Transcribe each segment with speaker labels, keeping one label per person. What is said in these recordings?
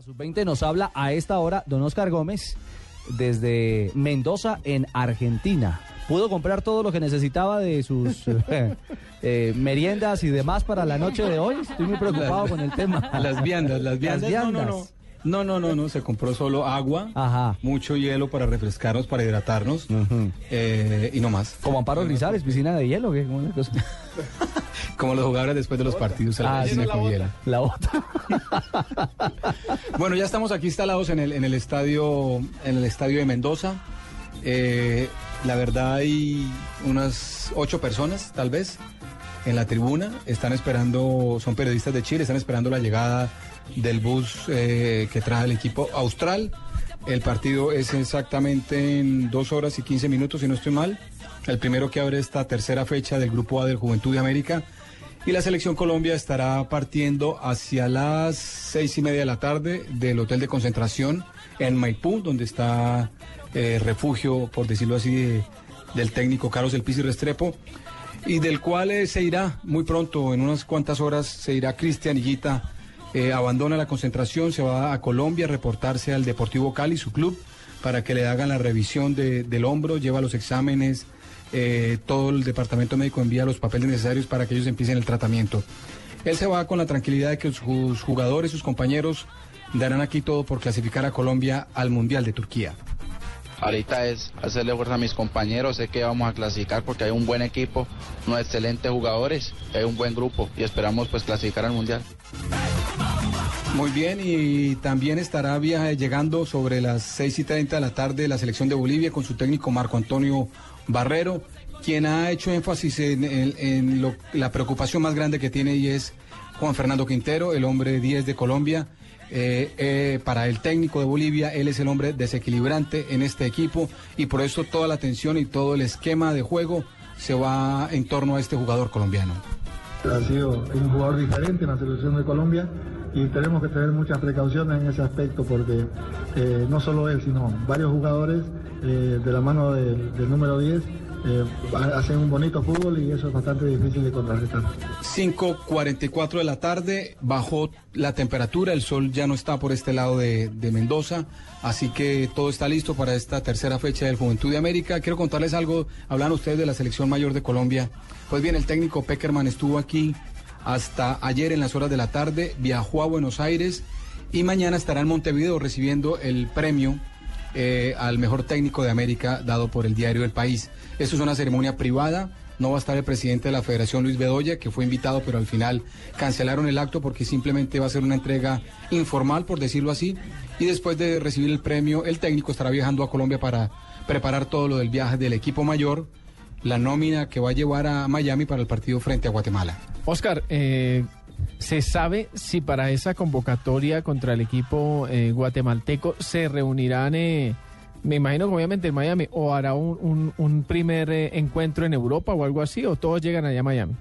Speaker 1: La sub-20 nos habla a esta hora don Oscar Gómez desde Mendoza en Argentina. Pudo comprar todo lo que necesitaba de sus eh, meriendas y demás para la noche de hoy. Estoy muy preocupado con el tema.
Speaker 2: Las viandas, las viandas.
Speaker 1: Las
Speaker 2: No, no, no.
Speaker 1: viandas.
Speaker 2: No, no, no, no, se compró solo agua,
Speaker 1: Ajá.
Speaker 2: mucho hielo para refrescarnos, para hidratarnos eh, y no más.
Speaker 1: Como Amparo Grisales, piscina de hielo. ¿qué? ¿Cómo es la?
Speaker 2: Como los jugadores después de los partidos la
Speaker 1: Ah,
Speaker 2: piscina
Speaker 1: sí.
Speaker 2: con hielo.
Speaker 1: La bota.
Speaker 2: Bueno, ya estamos aquí instalados en el, en el estadio, en el estadio de Mendoza. Eh, la verdad hay unas ocho personas, tal vez, en la tribuna. Están esperando, son periodistas de Chile, están esperando la llegada del bus eh, que trae el equipo austral. El partido es exactamente en dos horas y 15 minutos, si no estoy mal. El primero que abre esta tercera fecha del Grupo A del Juventud de América. Y la selección Colombia estará partiendo hacia las seis y media de la tarde del hotel de concentración en Maipú, donde está eh, refugio, por decirlo así, de- del técnico Carlos El Pizzi Restrepo, y del cual eh, se irá muy pronto, en unas cuantas horas, se irá Cristian Higuita, eh, abandona la concentración, se va a Colombia a reportarse al Deportivo Cali, su club, para que le hagan la revisión de- del hombro, lleva los exámenes, eh, todo el departamento médico envía los papeles necesarios para que ellos empiecen el tratamiento. Él se va con la tranquilidad de que sus jugadores, sus compañeros, darán aquí todo por clasificar a Colombia al Mundial de Turquía.
Speaker 3: Ahorita es hacerle fuerza a mis compañeros, sé que vamos a clasificar porque hay un buen equipo, unos excelentes jugadores, hay un buen grupo y esperamos pues clasificar al mundial.
Speaker 2: Muy bien, y también estará llegando sobre las 6 y 30 de la tarde la selección de Bolivia con su técnico Marco Antonio Barrero, quien ha hecho énfasis en, la preocupación más grande que tiene y es Juan Fernando Quintero, el hombre 10 de Colombia. Eh, eh, para el técnico de Bolivia, él es el hombre desequilibrante en este equipo y por eso toda la atención y todo el esquema de juego se va en torno a este jugador colombiano.
Speaker 4: Ha sido un jugador diferente en la selección de Colombia y tenemos que tener muchas precauciones en ese aspecto porque eh, no solo él, sino varios jugadores eh, de la mano del, número 10 eh, hacen un bonito fútbol y eso es bastante difícil de contrarrestar.
Speaker 2: 5.44 de la tarde, bajó la temperatura, el sol ya no está por este lado de, de Mendoza, así que todo está listo para esta tercera fecha del Juventud de América. Quiero contarles algo, hablan ustedes de la selección mayor de Colombia. Pues bien, el técnico Peckerman estuvo aquí hasta ayer en las horas de la tarde, viajó a Buenos Aires y mañana estará en Montevideo recibiendo el premio eh, al mejor técnico de América dado por el diario El País. Esto es una ceremonia privada. No va a estar el presidente de la Federación, Luis Bedoya, que fue invitado, pero al final cancelaron el acto porque simplemente va a ser una entrega informal, por decirlo así. Y después de recibir el premio, el técnico estará viajando a Colombia para preparar todo lo del viaje del equipo mayor, la nómina que va a llevar a Miami para el partido frente a Guatemala.
Speaker 5: Oscar, eh, ¿se sabe si para esa convocatoria contra el equipo eh, guatemalteco se reunirán, eh, me imagino que obviamente en Miami, o hará un, primer encuentro en Europa o algo así, o todos llegan allá a Miami?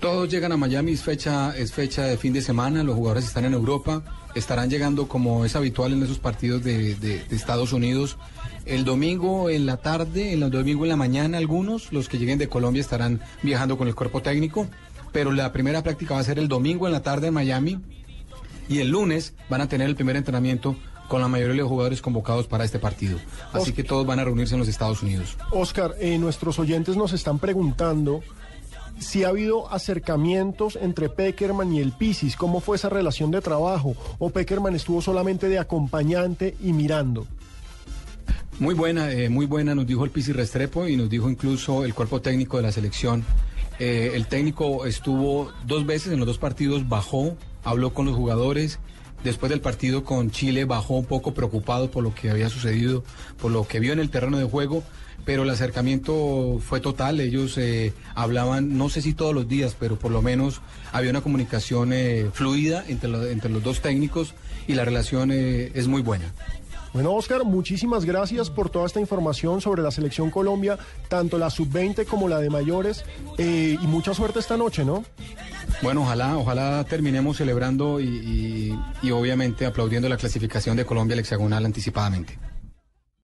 Speaker 2: Todos llegan a Miami, es fecha, es fecha de fin de semana, los jugadores están en Europa, estarán llegando como es habitual en esos partidos de, de- de Estados Unidos. El domingo en la tarde, el domingo en la mañana algunos, los que lleguen de Colombia estarán viajando con el cuerpo técnico, pero la primera práctica va a ser el domingo en la tarde en Miami y el lunes van a tener el primer entrenamiento con la mayoría de los jugadores convocados para este partido. Así que todos van a reunirse en los Estados Unidos.
Speaker 6: Oscar, eh, nuestros oyentes nos están preguntando si ha habido acercamientos entre Peckerman y el Pisis, cómo fue esa relación de trabajo, o Peckerman estuvo solamente de acompañante y mirando.
Speaker 2: Muy buena, eh, muy buena, nos dijo el Pisi Restrepo y nos dijo incluso el cuerpo técnico de la selección. Eh, el técnico estuvo dos veces en los dos partidos, bajó habló con los jugadores. Después del partido con Chile bajó un poco preocupado por lo que había sucedido, por lo que vio en el terreno de juego, pero el acercamiento fue total. Ellos eh, hablaban, no sé si todos los días, pero por lo menos había una comunicación eh, fluida entre, entre los dos técnicos y la relación es muy buena.
Speaker 6: Bueno, Oscar, muchísimas gracias por toda esta información sobre la selección Colombia, tanto la sub-20 como la de mayores, eh, y mucha suerte esta noche, ¿no?
Speaker 2: Bueno, ojalá, ojalá terminemos celebrando y, y- y obviamente aplaudiendo la clasificación de Colombia al hexagonal anticipadamente.